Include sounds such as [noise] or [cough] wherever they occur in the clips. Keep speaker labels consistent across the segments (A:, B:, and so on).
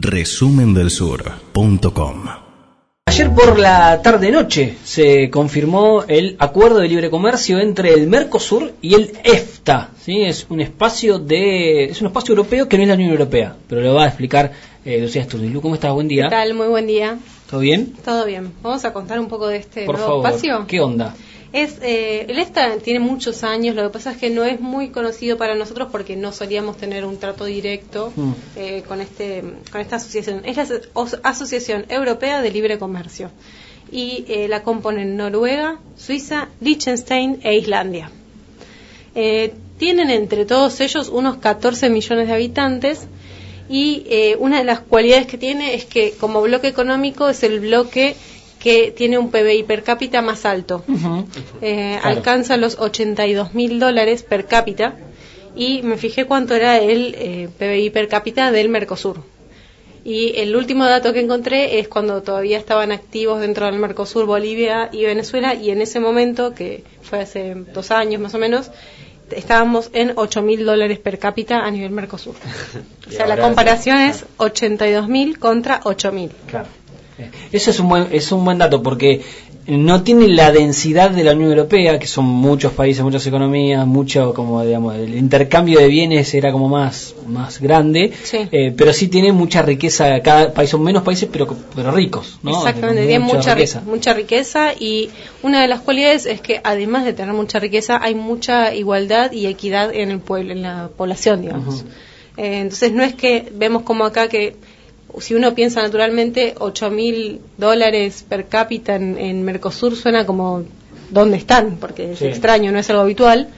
A: resumendelsur.com
B: Ayer por la tarde-noche se confirmó el acuerdo de libre comercio entre el Mercosur y el EFTA. ¿sí? Es un espacio de es un espacio europeo que no es la Unión Europea, pero lo va a explicar eh, Lucía Lu, ¿Cómo estás? Buen día.
C: ¿Qué tal? Muy buen día.
B: ¿Todo bien?
C: Todo bien. Vamos a contar un poco de este
B: por
C: nuevo
B: favor,
C: espacio.
B: ¿Qué onda?
C: Es, eh, el EFTA tiene muchos años, lo que pasa es que no es muy conocido para nosotros porque no solíamos tener un trato directo
B: Mm.
C: eh, con, este, con esta asociación. Es la Aso- Asociación Europea de Libre Comercio y eh, la componen Noruega, Suiza, Liechtenstein e Islandia. Eh, tienen entre todos ellos unos 14 millones de habitantes y eh, una de las cualidades que tiene es que como bloque económico es el bloque que tiene un PBI per cápita más alto.
B: Ujú.
C: Eh,
B: Claro.
C: Alcanza los 82 mil dólares per cápita y me fijé cuánto era el eh, PBI per cápita del Mercosur. Y el último dato que encontré es cuando todavía estaban activos dentro del Mercosur Bolivia y Venezuela y en ese momento, que fue hace dos años más o menos, estábamos en 8 mil dólares per cápita a nivel Mercosur. [laughs] O sea, la comparación es 82 mil contra 8 mil.
B: Claro. Eso es un buen es un buen dato porque no tiene la densidad de la Unión Europea, que son muchos países, muchas economías, mucho como digamos el intercambio de bienes era como más más grande,
C: Sí.
B: eh, pero sí tiene mucha riqueza. Cada país son menos países, pero pero ricos, ¿no?
C: Exactamente, tiene mucha, ri-
B: riqueza.
C: mucha riqueza y una de las cualidades es que además de tener mucha riqueza hay mucha igualdad y equidad en el pueblo, en la población, digamos. Eh, entonces no es que vemos como acá que si uno piensa naturalmente 8 mil dólares per cápita en, en Mercosur suena como dónde están, porque es extraño, no es algo habitual.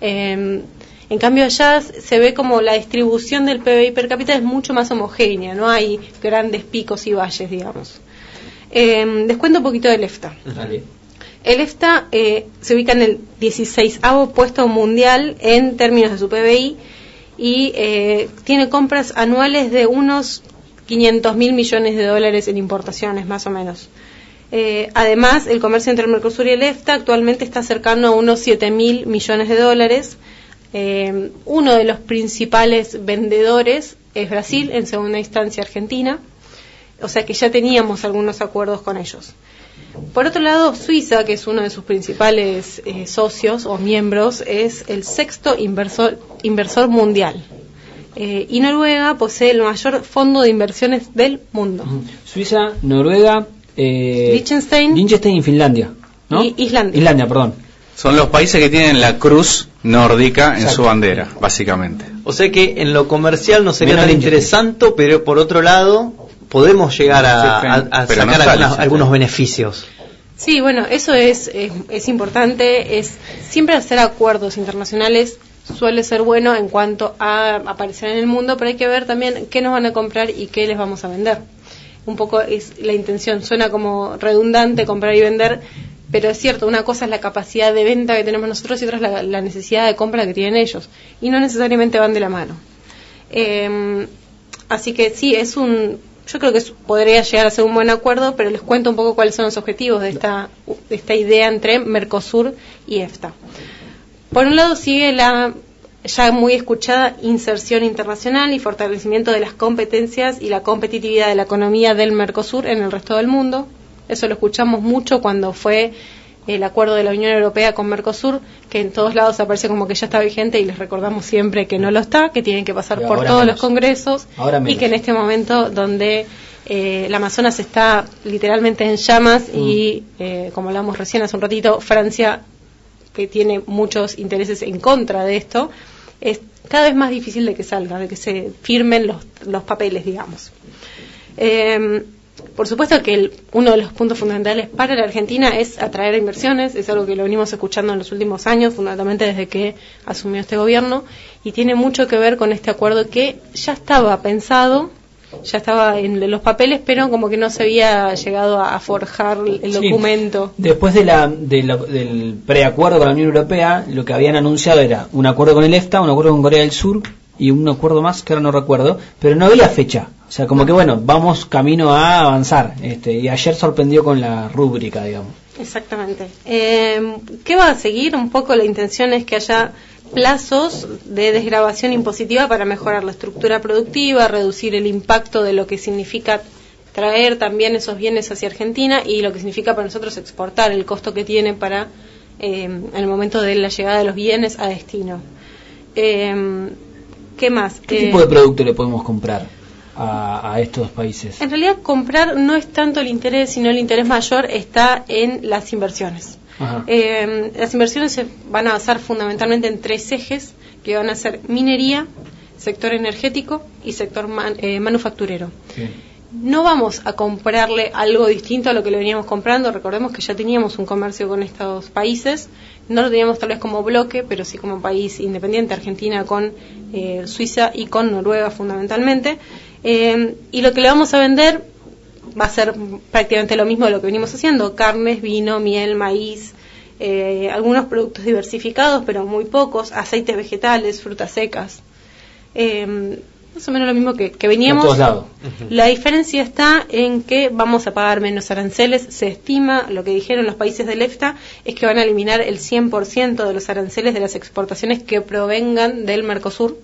C: Eh, en cambio allá se ve como la distribución del PBI per cápita es mucho más homogénea, no hay grandes picos y valles, digamos. Eh, les cuento un poquito del EFTA.
B: Dale.
C: El EFTA eh, se ubica en el 16 puesto mundial en términos de su PBI y eh, tiene compras anuales de unos 500 mil millones de dólares en importaciones, más o menos. Eh, además, el comercio entre el Mercosur y el EFTA actualmente está cercano a unos 7 mil millones de dólares. Eh, uno de los principales vendedores es Brasil, en segunda instancia Argentina. O sea que ya teníamos algunos acuerdos con ellos. Por otro lado, Suiza, que es uno de sus principales eh, socios o miembros, es el sexto inversor, inversor mundial. Eh, y Noruega posee el mayor fondo de inversiones del mundo.
B: Suiza, Noruega, eh,
C: Liechtenstein.
B: Liechtenstein y Finlandia, ¿no?
C: Y Islandia.
B: Islandia, perdón.
D: Son los países que tienen la cruz nórdica en su bandera, básicamente.
E: O sea que en lo comercial no sería
B: Menos
E: tan interesante, pero por otro lado podemos llegar a, a- a
D: Pero no
E: sacar algunos beneficios.
C: Sí, bueno, eso es, es, es importante. Es siempre hacer acuerdos internacionales suele ser bueno en cuanto a aparecer en el mundo, pero hay que ver también qué nos van a comprar y qué les vamos a vender. Un poco es la intención. Suena como redundante comprar y vender, pero es cierto. Una cosa es la capacidad de venta que tenemos nosotros y otra es la, necesidad de compra que tienen ellos. Y no necesariamente van de la mano. Eh, así que sí, es un. Yo creo que podría llegar a ser un buen acuerdo, pero les cuento un poco cuáles son los objetivos de esta, de esta idea entre Mercosur y EFTA. Por un lado sigue la ya muy escuchada inserción internacional y fortalecimiento de las competencias y la competitividad de la economía del Mercosur en el resto del mundo. Eso lo escuchamos mucho cuando fue el acuerdo de la Unión Europea con Mercosur, que en todos lados aparece como que ya está vigente y les recordamos siempre que no lo está, que tienen que pasar por todos
B: menos.
C: los congresos y que en este momento donde eh, el Amazonas está literalmente en llamas y,
B: Mm.
C: eh, como hablamos recién hace un ratito, Francia, que tiene muchos intereses en contra de esto, es cada vez más difícil de que salga, de que se firmen los, los papeles, digamos. Eh, por supuesto que uno de los puntos fundamentales para la Argentina es atraer inversiones, es algo que lo venimos escuchando en los últimos años, fundamentalmente desde que asumió este gobierno, y tiene mucho que ver con este acuerdo que ya estaba pensado, ya estaba en los papeles, pero como que no se había llegado a, forjar el
B: Sí.
C: documento.
B: Después de la, de la- del preacuerdo con la Unión Europea, lo que habían anunciado era un acuerdo con el EFTA, un acuerdo con Corea del Sur y un acuerdo más que ahora no recuerdo, pero no había fecha. O sea, como que bueno, vamos camino a avanzar. Este, y ayer sorprendió con la rúbrica, digamos.
C: Exactamente. Eh, ¿Qué va a seguir? Un poco la intención es que haya plazos de desgrabación impositiva para mejorar la estructura productiva, reducir el impacto de lo que significa traer también esos bienes hacia Argentina y lo que significa para nosotros exportar, el costo que tiene para eh, el momento de la llegada de los bienes a destino. Eh, ¿Qué más?
B: ¿Qué
C: Eh,
B: tipo de producto le podemos comprar a, a estos países?
C: En realidad comprar no es tanto el interés, sino el interés mayor está en las inversiones. Eh, las inversiones se van a basar fundamentalmente en tres ejes, que van a ser minería, sector energético y sector man- eh, manufacturero. No vamos a comprarle algo distinto a lo que le veníamos comprando. Recordemos que ya teníamos un comercio con estos países. No lo teníamos tal vez como bloque, pero sí como país independiente, Argentina con eh, Suiza y con Noruega fundamentalmente. Eh, y lo que le vamos a vender va a ser prácticamente lo mismo de lo que venimos haciendo. Carnes, vino, miel, maíz, eh, algunos productos diversificados, pero muy pocos, aceites vegetales, frutas secas. Eh, más o menos lo mismo que, que veníamos.
B: Todos lados.
C: La diferencia está en que vamos a pagar menos aranceles. Se estima, lo que dijeron los países del EFTA, es que van a eliminar el 100% de los aranceles de las exportaciones que provengan del Mercosur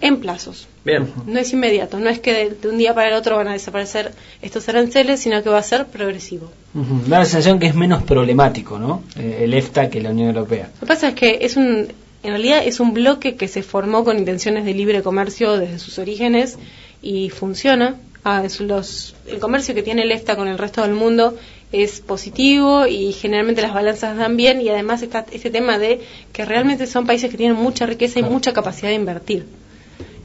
C: en plazos.
E: Bien.
C: No es inmediato, no es que de, de un día para el otro van a desaparecer estos aranceles, sino que va a ser progresivo.
B: Da la sensación que es menos problemático, ¿no? Eh, el EFTA que la Unión Europea.
C: Lo que pasa es que es un, en realidad es un bloque que se formó con intenciones de libre comercio desde sus orígenes y funciona. Ah, es los, el comercio que tiene el EFTA con el resto del mundo es positivo y generalmente las balanzas dan bien y además está este tema de que realmente son países que tienen mucha riqueza y mucha capacidad de invertir.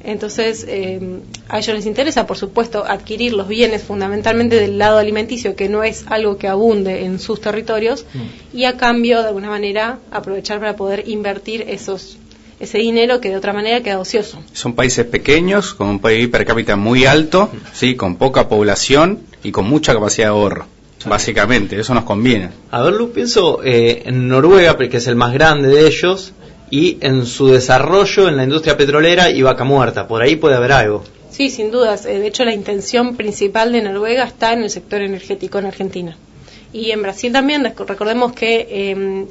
C: Entonces, eh, a ellos les interesa, por supuesto, adquirir los bienes fundamentalmente del lado alimenticio, que no es algo que abunde en sus territorios,
B: Mm.
C: y a cambio, de alguna manera, aprovechar para poder invertir esos ese dinero que de otra manera queda ocioso.
D: Son países pequeños, con un PIB per cápita muy alto, sí, con poca población y con mucha capacidad de ahorro. Básicamente, eso nos conviene.
E: A ver, Lu, pienso eh, en Noruega, que es el más grande de ellos, y en su desarrollo en la industria petrolera y vaca muerta. Por ahí puede haber algo.
C: Sí, sin dudas. Eh, De hecho, la intención principal de Noruega está en el sector energético en Argentina. Y en Brasil también, rec- recordemos que eh, en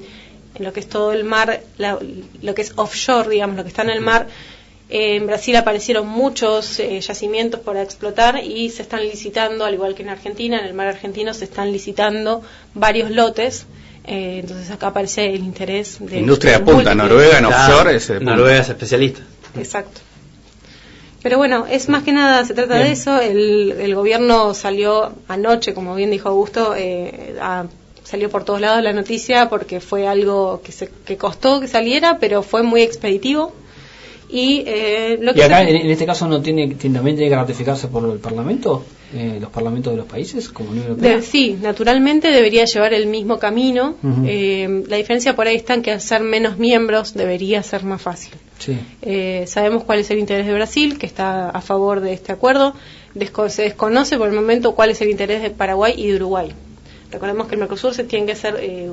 C: lo que es todo el mar, la- lo que es offshore, digamos, lo que está en el mar, eh, en Brasil aparecieron muchos eh, yacimientos para explotar y se están licitando, al igual que en Argentina, en el mar argentino se están licitando varios lotes. Eh, entonces acá aparece el interés de
D: Industria de punta, Noruega en offshore es.
E: Noruega es especialista.
C: Exacto. Pero bueno, es más que nada, se trata
B: Bien.
C: de eso. El, el gobierno salió anoche, como bien dijo Augusto, eh, a- salió por todos lados la noticia porque fue algo que, se, que costó que saliera, pero fue muy expeditivo. Y, eh, lo
B: ¿Y
C: que
B: acá
C: se-
B: en, en este caso no tiene, tiene- también tiene que ratificarse por el Parlamento? Eh, ¿Los parlamentos de los países como Unión Europea?
C: de- sí, naturalmente debería llevar el mismo camino. Eh, la diferencia por ahí está en que al ser menos miembros debería ser más fácil.
B: Sí.
C: Eh, sabemos cuál es el interés de Brasil, que está a favor de este acuerdo. Desco- se desconoce por el momento cuál es el interés de Paraguay y de Uruguay. Recordemos que el Mercosur se tiene que ser eh,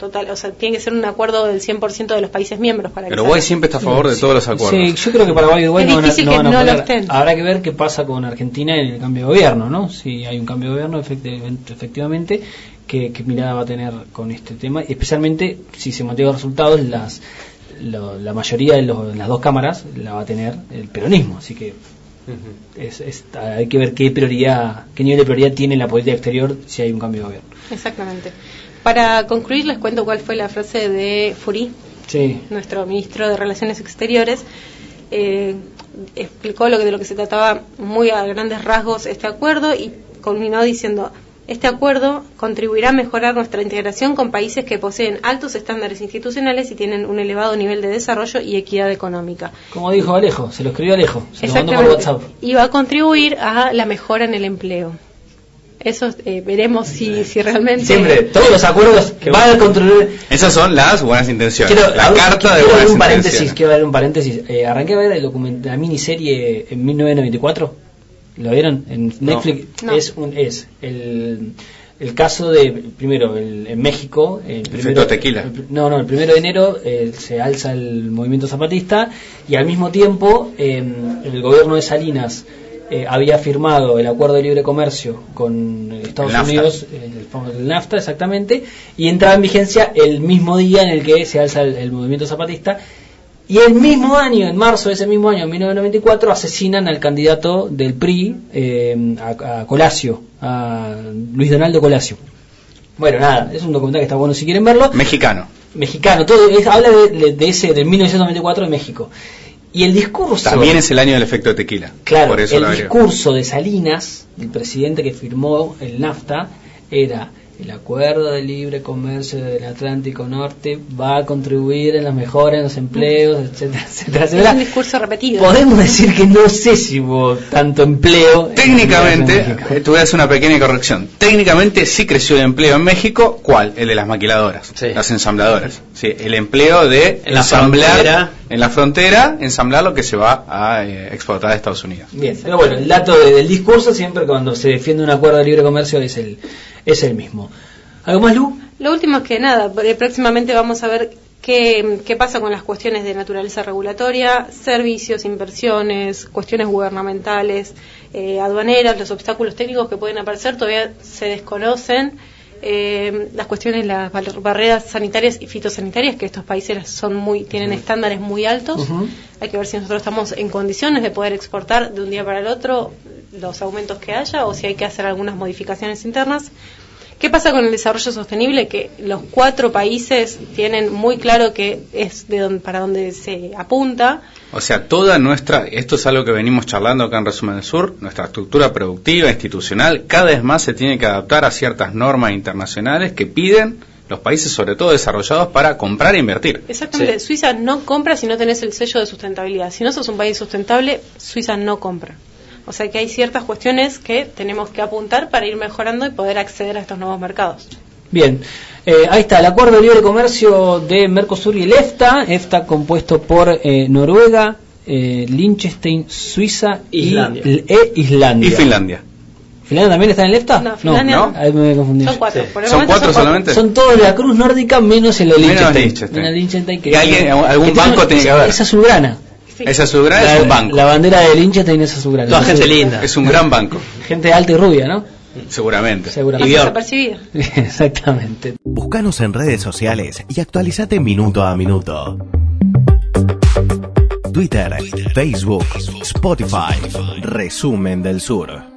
C: total, o sea, tiene que ser un acuerdo del 100% de los países miembros para que
D: Uruguay
C: salga.
D: siempre está a favor de todos los acuerdos.
B: Sí, yo creo que Paraguay y Uruguay
C: Es
B: no van a,
C: difícil
B: no
C: que
B: van a
C: no lo
B: poder.
C: estén.
B: Habrá que ver qué pasa con Argentina en el cambio de gobierno, ¿no? Si hay un cambio de gobierno, efectivamente, efectivamente qué, qué mirada va a tener con este tema, y especialmente si se mantienen los resultados, las lo- la mayoría de los- las dos cámaras la va a tener el peronismo, así que es, es- hay que ver qué prioridad, qué nivel de prioridad tiene la política exterior si hay un cambio de gobierno.
C: Exactamente. Para concluir, les cuento cuál fue la frase de Furi,
B: Sí,
C: nuestro ministro de Relaciones Exteriores, eh, explicó lo que, de lo que se trataba muy a grandes rasgos este acuerdo y culminó diciendo, este acuerdo contribuirá a mejorar nuestra integración con países que poseen altos estándares institucionales y tienen un elevado nivel de desarrollo y equidad económica.
B: como dijo Alejo, se lo escribió Alejo, se lo mandó por. WhatsApp.
C: Y va a contribuir a la mejora en el empleo. Eso eh, veremos si, si realmente...
B: Siempre, todos los acuerdos van a contribuir
D: Esas son las buenas intenciones.
B: Quiero,
D: la carta de
B: quiero
D: buenas
B: abrir un paréntesis,
D: intenciones.
B: quiero abrir un paréntesis. Eh, arranqué a ver el documento, la miniserie en 1994. ¿Lo vieron? En Netflix
C: No.
B: es un es el, el caso de primero el, en México el primero,
D: tequila.
B: el- no, no, el primero de enero eh, se alza el movimiento zapatista y al mismo tiempo eh, el gobierno de Salinas eh, había firmado el acuerdo de libre comercio con eh, Estados
D: El.
B: Unidos el, el NAFTA exactamente y entraba en vigencia el mismo día en el que se alza el, el movimiento zapatista Y el mismo año, en marzo de ese mismo año, en 1994, asesinan al candidato del PRI, eh, a, a Colasio, a Luis Donaldo Colasio. Bueno, nada, es un documental que está bueno si quieren verlo.
D: Mexicano.
B: Mexicano, todo es- habla de, de ese, del 1994 de México. Y el discurso...
D: También es el año del efecto tequila.
B: Claro,
D: Por eso
B: el discurso de Salinas, el presidente que firmó el NAFTA, era el acuerdo de libre comercio del Atlántico Norte va a contribuir en las mejoras en los empleos, etcétera, etcétera,
C: Es
B: etcétera.
C: un discurso repetido.
B: Podemos decir que no sé si hubo tanto empleo. en
D: Técnicamente,
B: México.
D: eh, te voy a hacer una pequeña corrección. Técnicamente sí creció el empleo en México. ¿Cuál? El de las maquiladoras,
E: Sí.
D: las ensambladoras. Sí, el empleo de
E: En la
D: ensamblar en la frontera, ensamblar lo que se va a eh, exportar a Estados Unidos.
B: Bien, pero bueno, el dato de- del discurso siempre cuando se defiende un acuerdo de libre comercio es el, es el mismo. ¿Algo más, Lu?
C: Lo último es que nada, eh, próximamente vamos a ver qué, qué pasa con las cuestiones de naturaleza regulatoria, servicios, inversiones, cuestiones gubernamentales, eh, aduaneras, los obstáculos técnicos que pueden aparecer todavía se desconocen. Eh, las cuestiones, las bar- barreras sanitarias y fitosanitarias, que estos países son muy, tienen estándares muy altos. Hay que ver si nosotros estamos en condiciones de poder exportar de un día para el otro los aumentos que haya o si hay que hacer algunas modificaciones internas. ¿Qué pasa con el desarrollo sostenible? Que los cuatro países tienen muy claro que es de don- para donde se apunta.
D: O sea, toda nuestra, esto es algo que venimos charlando acá en Resumen del Sur, nuestra estructura productiva, institucional, cada vez más se tiene que adaptar a ciertas normas internacionales que piden los países, sobre todo desarrollados, para comprar e invertir.
C: Exactamente,
E: Sí.
C: Suiza no compra si no tenés el sello de sustentabilidad. Si no sos un país sustentable, Suiza no compra. O sea que hay ciertas cuestiones que tenemos que apuntar para ir mejorando y poder acceder a estos nuevos mercados.
B: Bien, eh, ahí está el acuerdo de libre comercio de Mercosur y el EFTA, EFTA compuesto por eh, Noruega, eh, Liechtenstein, Suiza y-
E: Islandia.
B: e Islandia.
D: Y Finlandia.
B: ¿Finlandia también está en el EFTA?
C: No, Finlandia
D: no.
B: Ahí me confundí.
C: Son cuatro.
E: Sí.
C: Por el
D: ¿Son cuatro solamente?
B: Son todos de la Cruz Nórdica menos el de Liechtenstein. Menos Liechtenstein que
D: Y alguien- algún banco tiene que haber.
B: Es azulgrana.
C: Sí.
D: Esa es
B: La-
D: un banco.
B: La bandera de Liechtenstein es azulgrana.
E: Toda gente linda.
D: Es un [laughs] gran banco,
B: Gente alta y rubia, ¿no?
D: seguramente.
B: Seguramente.
E: Bjork.
C: desapercibida. [laughs]
B: Exactamente.
A: Búscanos en redes sociales y actualizate minuto a minuto. Twitter, Facebook, Spotify, Resumen del Sur.